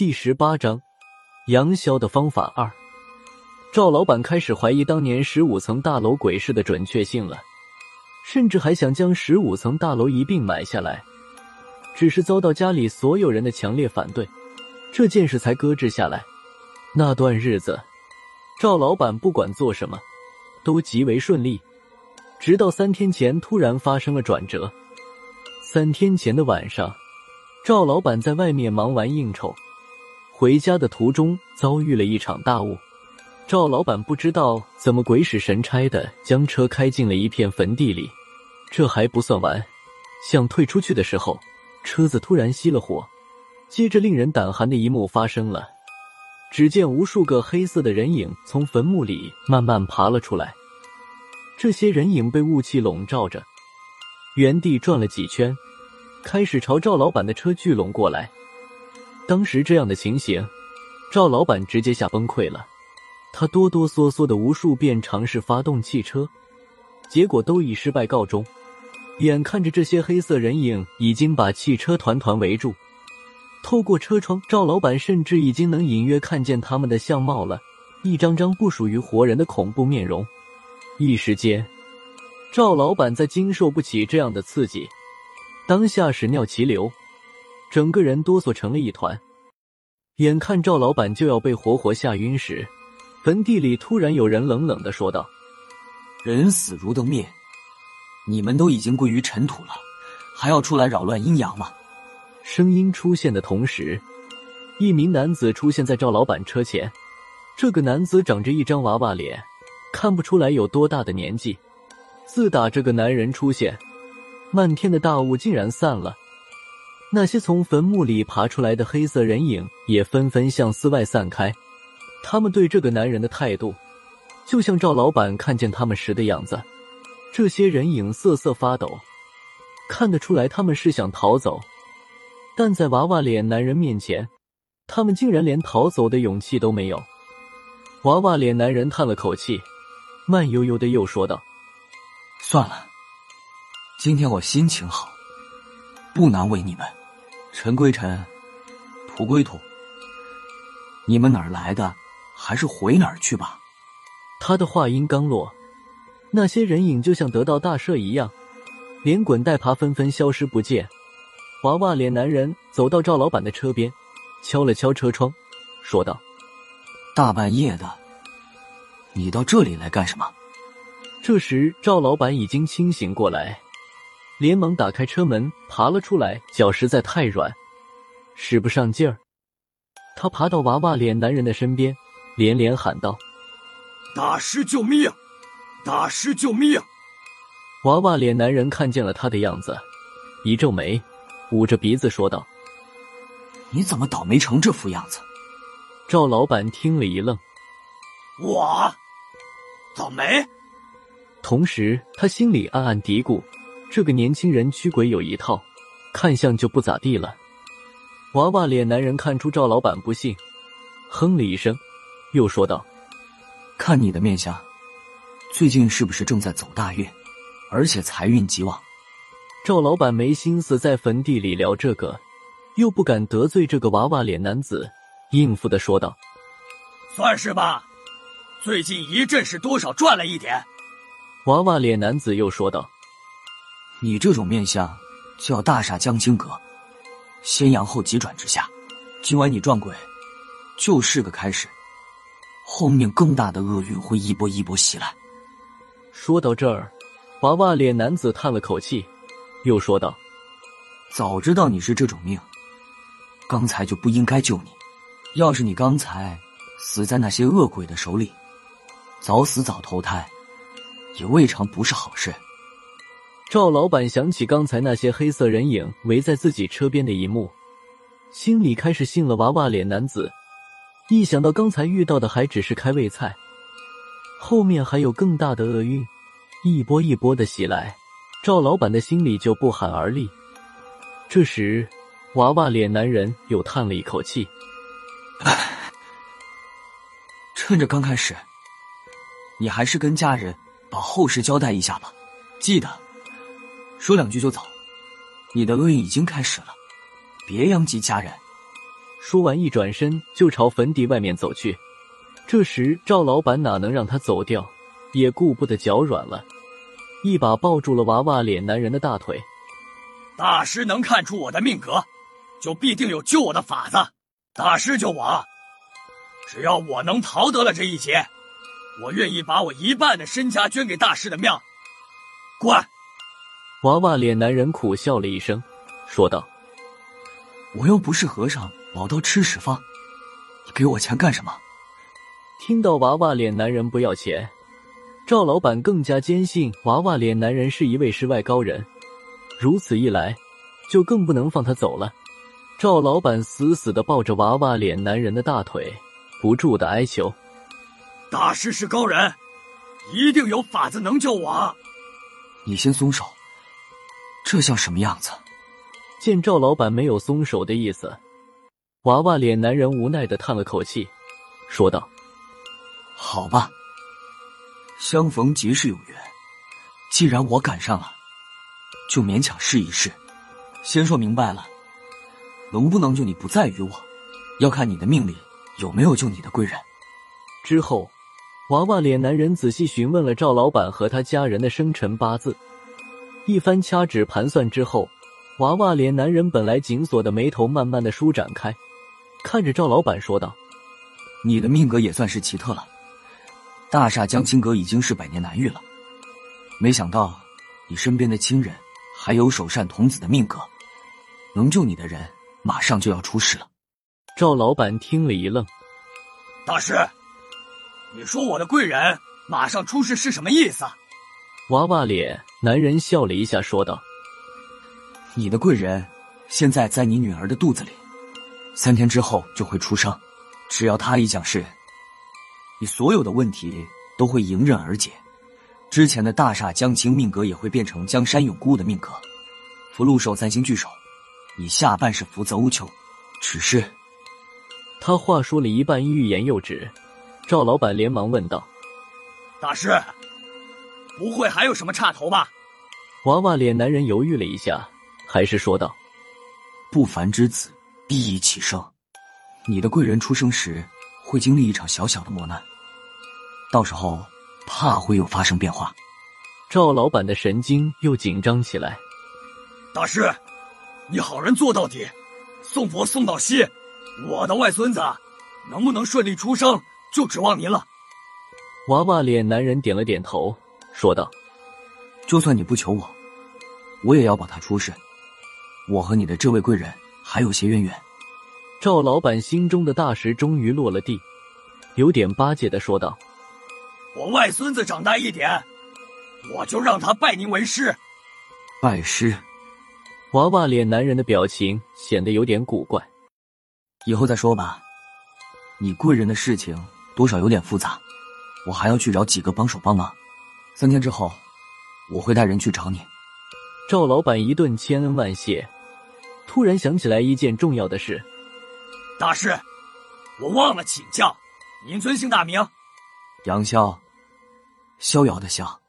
第十八章，杨潇的方法二。赵老板开始怀疑当年十五层大楼鬼市的准确性了，甚至还想将十五层大楼一并买下来，只是遭到家里所有人的强烈反对，这件事才搁置下来。那段日子，赵老板不管做什么，都极为顺利，直到三天前突然发生了转折。三天前的晚上，赵老板在外面忙完应酬。回家的途中遭遇了一场大雾，赵老板不知道怎么鬼使神差的将车开进了一片坟地里。这还不算完，想退出去的时候，车子突然熄了火。接着，令人胆寒的一幕发生了：只见无数个黑色的人影从坟墓里慢慢爬了出来。这些人影被雾气笼罩着，原地转了几圈，开始朝赵老板的车聚拢过来。当时这样的情形，赵老板直接吓崩溃了。他哆哆嗦嗦的无数遍尝试发动汽车，结果都以失败告终。眼看着这些黑色人影已经把汽车团团围住，透过车窗，赵老板甚至已经能隐约看见他们的相貌了，一张张不属于活人的恐怖面容。一时间，赵老板在经受不起这样的刺激，当下屎尿齐流。整个人哆嗦成了一团，眼看赵老板就要被活活吓晕时，坟地里突然有人冷冷的说道：“人死如灯灭，你们都已经归于尘土了，还要出来扰乱阴阳吗？”声音出现的同时，一名男子出现在赵老板车前。这个男子长着一张娃娃脸，看不出来有多大的年纪。自打这个男人出现，漫天的大雾竟然散了。那些从坟墓里爬出来的黑色人影也纷纷向寺外散开。他们对这个男人的态度，就像赵老板看见他们时的样子。这些人影瑟瑟发抖，看得出来他们是想逃走，但在娃娃脸男人面前，他们竟然连逃走的勇气都没有。娃娃脸男人叹了口气，慢悠悠的又说道：“算了，今天我心情好，不难为你们。”尘归尘，土归土。你们哪儿来的，还是回哪儿去吧。他的话音刚落，那些人影就像得到大赦一样，连滚带爬，纷纷消失不见。娃娃脸男人走到赵老板的车边，敲了敲车窗，说道：“大半夜的，你到这里来干什么？”这时，赵老板已经清醒过来。连忙打开车门，爬了出来。脚实在太软，使不上劲儿。他爬到娃娃脸男人的身边，连连喊道：“大师救命！大师救命！”娃娃脸男人看见了他的样子，一皱眉，捂着鼻子说道：“你怎么倒霉成这副样子？”赵老板听了一愣：“我倒霉？”同时，他心里暗暗嘀咕。这个年轻人驱鬼有一套，看相就不咋地了。娃娃脸男人看出赵老板不信，哼了一声，又说道：“看你的面相，最近是不是正在走大运，而且财运极旺？”赵老板没心思在坟地里聊这个，又不敢得罪这个娃娃脸男子，应付的说道：“算是吧，最近一阵是多少赚了一点。”娃娃脸男子又说道。你这种面相，叫大煞将倾阁，先扬后急转直下。今晚你撞鬼，就是个开始，后面更大的厄运会一波一波袭来。说到这儿，娃娃脸男子叹了口气，又说道：“早知道你是这种命，刚才就不应该救你。要是你刚才死在那些恶鬼的手里，早死早投胎，也未尝不是好事。”赵老板想起刚才那些黑色人影围在自己车边的一幕，心里开始信了娃娃脸男子。一想到刚才遇到的还只是开胃菜，后面还有更大的厄运，一波一波的袭来，赵老板的心里就不寒而栗。这时，娃娃脸男人又叹了一口气：“唉，趁着刚开始，你还是跟家人把后事交代一下吧，记得。”说两句就走，你的厄运已经开始了，别殃及家人。说完，一转身就朝坟地外面走去。这时，赵老板哪能让他走掉，也顾不得脚软了，一把抱住了娃娃脸男人的大腿。大师能看出我的命格，就必定有救我的法子。大师救我，只要我能逃得了这一劫，我愿意把我一半的身家捐给大师的庙。滚！娃娃脸男人苦笑了一声，说道：“我又不是和尚，老道吃屎方，你给我钱干什么？”听到娃娃脸男人不要钱，赵老板更加坚信娃娃脸男人是一位世外高人。如此一来，就更不能放他走了。赵老板死死的抱着娃娃脸男人的大腿，不住的哀求：“大师是高人，一定有法子能救我。你先松手。”这像什么样子？见赵老板没有松手的意思，娃娃脸男人无奈的叹了口气，说道：“好吧，相逢即是有缘，既然我赶上了，就勉强试一试。先说明白了，能不能救你不在于我，要看你的命里有没有救你的贵人。”之后，娃娃脸男人仔细询问了赵老板和他家人的生辰八字。一番掐指盘算之后，娃娃脸男人本来紧锁的眉头慢慢的舒展开，看着赵老板说道：“你的命格也算是奇特了，大厦江青阁已经是百年难遇了。没想到你身边的亲人还有首善童子的命格，能救你的人马上就要出事了。”赵老板听了一愣：“大师，你说我的贵人马上出事是什么意思？”娃娃脸男人笑了一下，说道：“你的贵人现在在你女儿的肚子里，三天之后就会出生。只要他一讲事，你所有的问题都会迎刃而解。之前的大厦江青命格也会变成江山永固的命格。福禄寿三星聚首，你下半世福泽无穷。只是……”他话说了一半，欲言又止。赵老板连忙问道：“大师。”不会还有什么岔头吧？娃娃脸男人犹豫了一下，还是说道：“不凡之子必易起生，你的贵人出生时会经历一场小小的磨难，到时候怕会有发生变化。”赵老板的神经又紧张起来。大师，你好人做到底，送佛送到西，我的外孙子能不能顺利出生，就指望您了。娃娃脸男人点了点头。说道：“就算你不求我，我也要保他出世。我和你的这位贵人还有些渊源。”赵老板心中的大石终于落了地，有点巴结的说道：“我外孙子长大一点，我就让他拜您为师。”拜师？娃娃脸男人的表情显得有点古怪。以后再说吧。你贵人的事情多少有点复杂，我还要去找几个帮手帮忙。三天之后，我会带人去找你。赵老板一顿千恩万谢，突然想起来一件重要的事。大师，我忘了请教，您尊姓大名？杨逍，逍遥的逍。